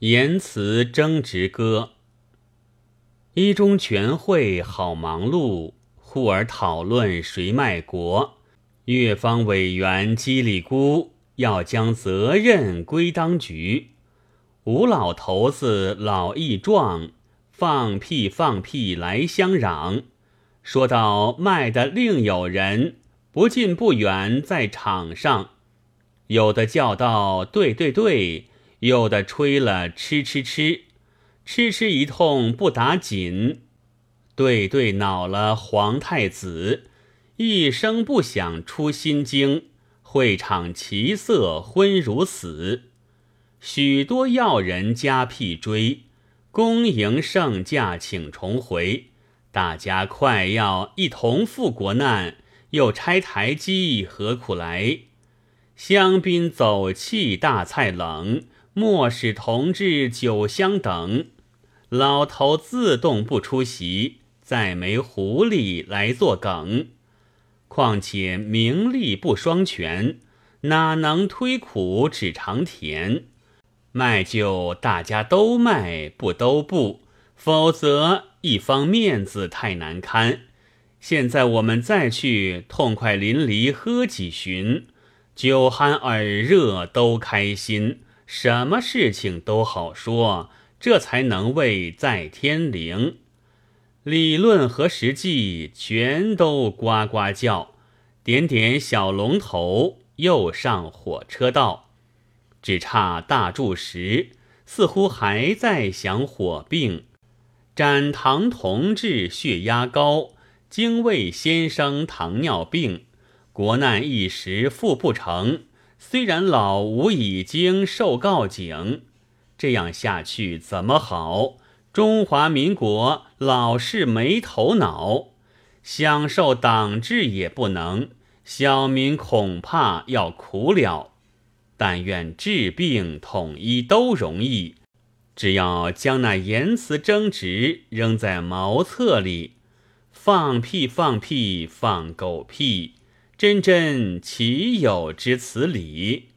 言辞争执歌。一中全会好忙碌，忽而讨论谁卖国。越方委员叽里咕，要将责任归当局。吴老头子老义壮，放屁放屁来相嚷，说到卖的另有人，不近不远在场上。有的叫道：“对对对。”有的吹了吃吃吃，吃吃一通不打紧。对对恼了皇太子，一声不响出心经。会场其色昏如死，许多要人加屁追，恭迎圣驾请重回。大家快要一同赴国难，又拆台基何苦来？香槟走气，大菜冷。莫使同志酒香等，老头自动不出席，再没狐狸来作梗。况且名利不双全，哪能推苦只尝甜？卖酒大家都卖，不都不，否则一方面子太难堪。现在我们再去痛快淋漓喝几巡，酒酣耳热都开心。什么事情都好说，这才能为在天灵。理论和实际全都呱呱叫，点点小龙头又上火车道，只差大柱石，似乎还在想火并。展堂同志血压高，精卫先生糖尿病，国难一时复不成。虽然老吴已经受告警，这样下去怎么好？中华民国老是没头脑，享受党治也不能，小民恐怕要苦了。但愿治病统一都容易，只要将那言辞争执扔在茅厕里，放屁放屁放狗屁。真真岂有之此理？